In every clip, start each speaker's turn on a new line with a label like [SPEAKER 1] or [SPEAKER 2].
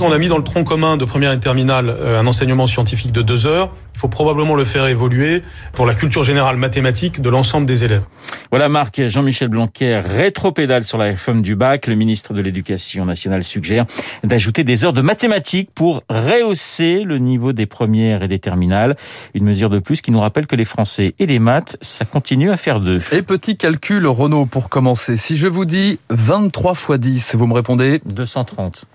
[SPEAKER 1] On a mis dans le tronc commun de première et terminale euh, un enseignement scientifique de deux heures. Il faut probablement le faire évoluer pour la culture générale mathématique de l'ensemble des élèves.
[SPEAKER 2] Voilà Marc, Jean-Michel Blanquer rétropédale sur la réforme du bac. Le ministre de l'Éducation nationale suggère d'ajouter des heures de mathématiques pour rehausser le niveau des premières et des terminales. Une mesure de plus qui nous rappelle que les Français et les maths, ça continue à faire deux.
[SPEAKER 3] Et petit calcul, Renaud, pour commencer. Si je vous dis 23 x 10, vous me répondez
[SPEAKER 2] 230.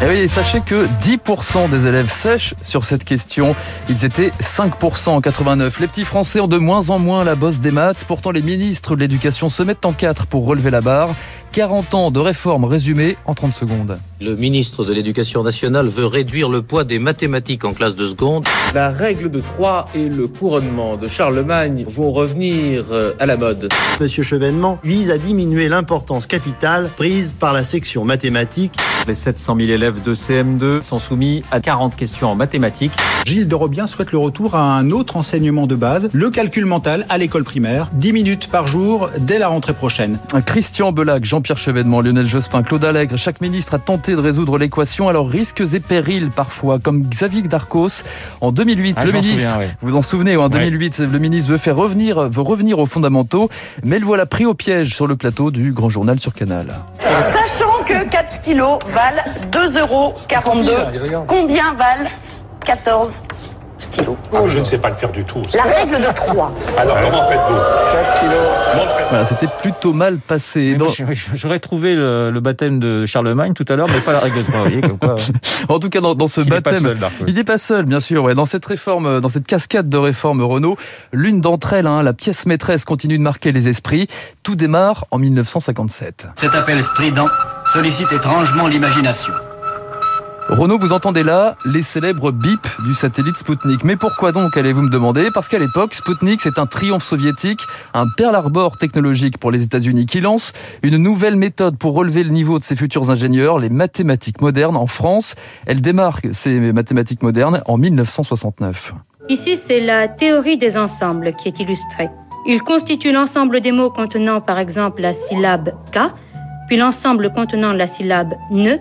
[SPEAKER 3] Et eh oui, sachez que 10% des élèves sèchent sur cette question. Ils étaient 5% en 89. Les petits Français ont de moins en moins la bosse des maths. Pourtant, les ministres de l'Éducation se mettent en quatre pour relever la barre. 40 ans de réformes résumées en 30 secondes.
[SPEAKER 4] Le ministre de l'Éducation nationale veut réduire le poids des mathématiques en classe de seconde.
[SPEAKER 5] La règle de 3 et le couronnement de Charlemagne vont revenir euh, à la mode.
[SPEAKER 6] Monsieur Chevènement vise à diminuer l'importance capitale prise par la section mathématiques.
[SPEAKER 7] Les 700 000 élèves de CM2 sont soumis à 40 questions en mathématiques.
[SPEAKER 8] Gilles de Robien souhaite le retour à un autre enseignement de base, le calcul mental à l'école primaire, 10 minutes par jour dès la rentrée prochaine.
[SPEAKER 3] Christian Belac, Jean Jean-Pierre Chevènement, Lionel Jospin, Claude Allègre, chaque ministre a tenté de résoudre l'équation, alors risques et périls parfois, comme Xavier Darcos. En 2008,
[SPEAKER 2] ah,
[SPEAKER 3] le ministre, vous vous en souvenez, en 2008, le ministre veut faire revenir, veut revenir aux fondamentaux, mais le voilà pris au piège sur le plateau du Grand Journal sur Canal.
[SPEAKER 9] Sachant que 4 stylos valent 2,42 euros, combien valent 14 stylo.
[SPEAKER 10] Ah, je ne sais pas le faire du tout.
[SPEAKER 9] La règle de 3.
[SPEAKER 10] Alors, comment faites-vous? 4
[SPEAKER 3] kilos. Voilà, c'était plutôt mal passé.
[SPEAKER 2] J'aurais trouvé le, baptême de Charlemagne tout à l'heure, mais pas la règle de 3. Voyez, comme quoi,
[SPEAKER 3] en tout cas, dans, ce baptême, il n'est pas seul, bien sûr. Ouais. Dans cette réforme, dans cette cascade de réformes Renault, l'une d'entre elles, hein, la pièce maîtresse, continue de marquer les esprits. Tout démarre en 1957.
[SPEAKER 11] Cet appel strident sollicite étrangement l'imagination.
[SPEAKER 3] Renaud, vous entendez là les célèbres bips du satellite Sputnik. Mais pourquoi donc, allez-vous me demander? Parce qu'à l'époque, Sputnik, c'est un triomphe soviétique, un Pearl Harbor technologique pour les États-Unis qui lance une nouvelle méthode pour relever le niveau de ses futurs ingénieurs, les mathématiques modernes en France. Elle démarque ces mathématiques modernes en 1969.
[SPEAKER 12] Ici, c'est la théorie des ensembles qui est illustrée. Il constitue l'ensemble des mots contenant par exemple la syllabe K, puis l'ensemble contenant la syllabe ne,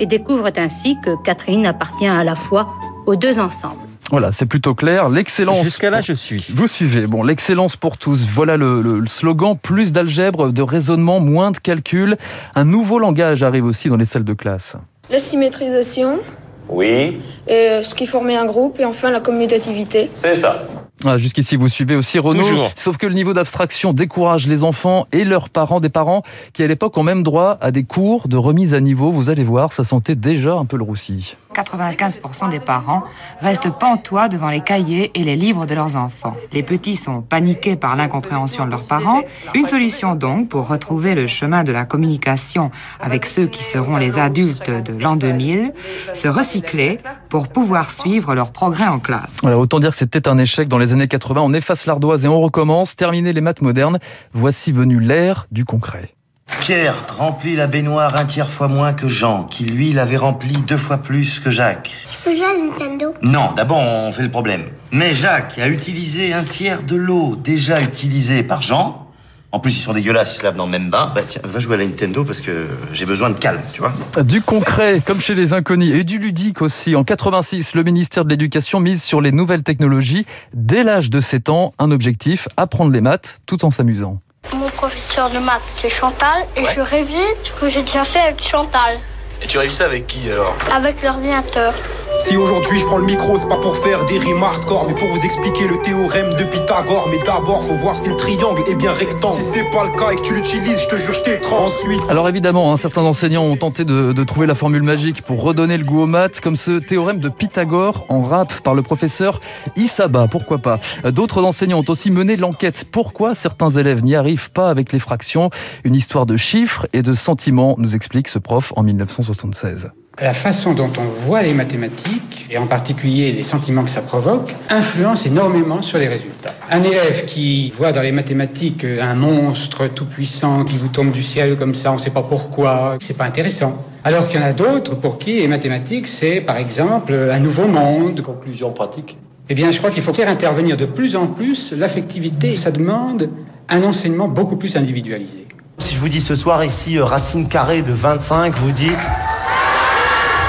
[SPEAKER 12] et découvrent ainsi que Catherine appartient à la fois aux deux ensembles.
[SPEAKER 3] Voilà, c'est plutôt clair. L'excellence.
[SPEAKER 2] Jusqu'à là, je suis.
[SPEAKER 3] Vous suivez. Bon, l'excellence pour tous. Voilà le, slogan. Plus d'algèbre, de raisonnement, moins de calcul. Un nouveau langage arrive aussi dans les salles de classe.
[SPEAKER 13] La symétrisation.
[SPEAKER 14] Oui.
[SPEAKER 13] Et ce qui formait un groupe. Et enfin, la commutativité.
[SPEAKER 14] C'est ça.
[SPEAKER 3] Ah, jusqu'ici, vous suivez aussi Renaud. Sauf que le niveau d'abstraction décourage les enfants et leurs parents, des parents qui à l'époque ont même droit à des cours de remise à niveau. Vous allez voir, ça sentait déjà un peu le roussi.
[SPEAKER 15] 95% des parents restent pantois devant les cahiers et les livres de leurs enfants. Les petits sont paniqués par l'incompréhension de leurs parents. Une solution donc pour retrouver le chemin de la communication avec ceux qui seront les adultes de l'an 2000, se recycler pour pouvoir suivre leur progrès en classe.
[SPEAKER 3] Voilà, autant dire que c'était un échec dans les années 80. On efface l'ardoise et on recommence. Terminer les maths modernes. Voici venu l'ère du concret.
[SPEAKER 16] Pierre remplit la baignoire un tiers fois moins que Jean, qui lui l'avait rempli deux fois plus que Jacques.
[SPEAKER 17] Je peux jouer à Nintendo?
[SPEAKER 16] Non, d'abord on fait le problème. Mais Jacques a utilisé un tiers de l'eau déjà utilisée par Jean. En plus, ils sont dégueulasses, ils se lavent dans le même bain. Bah tiens, va jouer à la Nintendo parce que j'ai besoin de calme, tu vois.
[SPEAKER 3] Du concret, comme chez les inconnus, et du ludique aussi. En 86, le ministère de l'Éducation mise sur les nouvelles technologies. Dès l'âge de 7 ans, un objectif, apprendre les maths tout en s'amusant.
[SPEAKER 17] Mon professeur de maths, c'est Chantal, et je révise ce que j'ai déjà fait avec Chantal.
[SPEAKER 14] Et tu révises ça avec qui alors?
[SPEAKER 17] Avec l'ordinateur.
[SPEAKER 18] Si aujourd'hui je prends le micro, c'est pas pour faire des rimes hardcore, mais pour vous expliquer le théorème de Pythagore. Mais d'abord, faut voir si le triangle est bien rectangle. Si c'est pas le cas et que tu l'utilises, je te jure, je t'étrange. Ensuite.
[SPEAKER 3] Alors évidemment, hein, certains enseignants ont tenté de, trouver la formule magique pour redonner le goût aux maths, comme ce théorème de Pythagore en rap par le professeur Isaba. Pourquoi pas D'autres enseignants ont aussi mené l'enquête. Pourquoi certains élèves n'y arrivent pas avec les fractions? Une histoire de chiffres et de sentiments, nous explique ce prof en 1976
[SPEAKER 19] la façon dont on voit les mathématiques, et en particulier les sentiments que ça provoque, influence énormément sur les résultats. Un élève qui voit dans les mathématiques un monstre tout puissant qui vous tombe du ciel comme ça, on ne sait pas pourquoi, c'est pas intéressant. Alors qu'il y en a d'autres pour qui les mathématiques, c'est par exemple un nouveau monde.
[SPEAKER 14] Conclusion pratique.
[SPEAKER 19] Eh bien, je crois qu'il faut faire intervenir de plus en plus l'affectivité. Ça demande un enseignement beaucoup plus individualisé.
[SPEAKER 16] si je vous dis ce soir ici, euh, racine carrée de 25, vous dites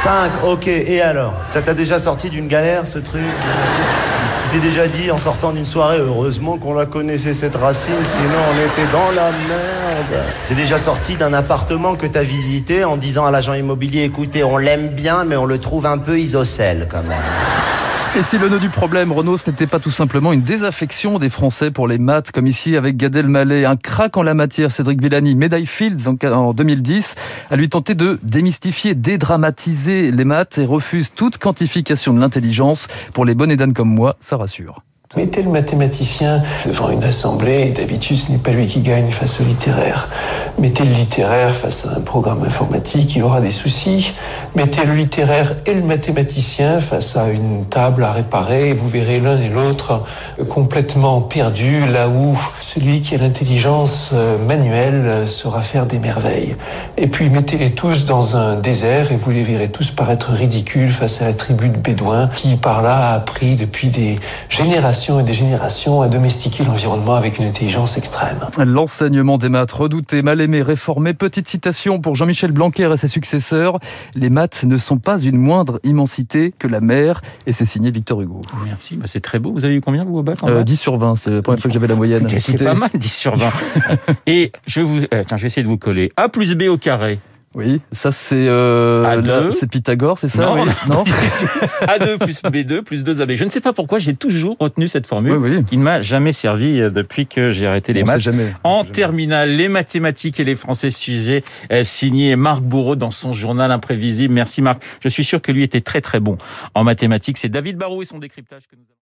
[SPEAKER 16] 5, ok, et alors? Ça t'a déjà sorti d'une galère ce truc? Tu t'es déjà dit en sortant d'une soirée, heureusement qu'on la connaissait cette racine, sinon on était dans la merde. T'es déjà sorti d'un appartement que t'as visité en disant à l'agent immobilier, écoutez, on l'aime bien, mais on le trouve un peu isocèle quand même.
[SPEAKER 3] Et si le nœud du problème, Renault, ce n'était pas tout simplement une désaffection des Français pour les maths, comme ici avec Gad Elmaleh, un crack en la matière, Cédric Villani, médaille Fields en 2010, a lui tenté de démystifier, dédramatiser les maths et refuse toute quantification de l'intelligence. Pour les bonnes et comme moi, ça rassure.
[SPEAKER 20] Mettez le mathématicien devant une assemblée, d'habitude ce n'est pas lui qui gagne face au littéraire. Mettez le littéraire face à un programme informatique, il aura des soucis. Mettez le littéraire et le mathématicien face à une table à réparer, et vous verrez l'un et l'autre complètement perdus, là où celui qui a l'intelligence euh, manuelle saura faire des merveilles. Et puis mettez-les tous dans un désert et vous les verrez tous paraître ridicules face à la tribu de Bédouins qui par là a appris depuis des générations et des générations à domestiquer l'environnement avec une intelligence extrême.
[SPEAKER 3] L'enseignement des maths redouté, mal aimé, réformé. Petite citation pour Jean-Michel Blanquer et ses successeurs. Les maths ne sont pas une moindre immensité que la mer. Et c'est signé Victor Hugo.
[SPEAKER 2] Merci, bah, c'est très beau. Vous avez eu combien vous au bac
[SPEAKER 3] euh, 10 sur 20, c'est la première fois que j'avais la moyenne.
[SPEAKER 2] C'est pas mal, 10 sur 20. et je vous, euh, tiens, je vais essayer de vous coller. A plus B au carré.
[SPEAKER 3] Oui, ça c'est euh, c'est Pythagore, c'est ça
[SPEAKER 2] Non,
[SPEAKER 3] oui
[SPEAKER 2] non A2 plus B2 plus 2AB. Je ne sais pas pourquoi j'ai toujours retenu cette formule
[SPEAKER 3] oui, oui.
[SPEAKER 2] qui ne m'a jamais servi euh, depuis que j'ai arrêté les
[SPEAKER 3] On
[SPEAKER 2] maths.
[SPEAKER 3] Jamais,
[SPEAKER 2] en terminale, les mathématiques et les français sujet euh, signé Marc Bourreau dans son journal imprévisible. Merci Marc. Je suis sûr que lui était très très bon en mathématiques. C'est David Barrault et son décryptage que nous avons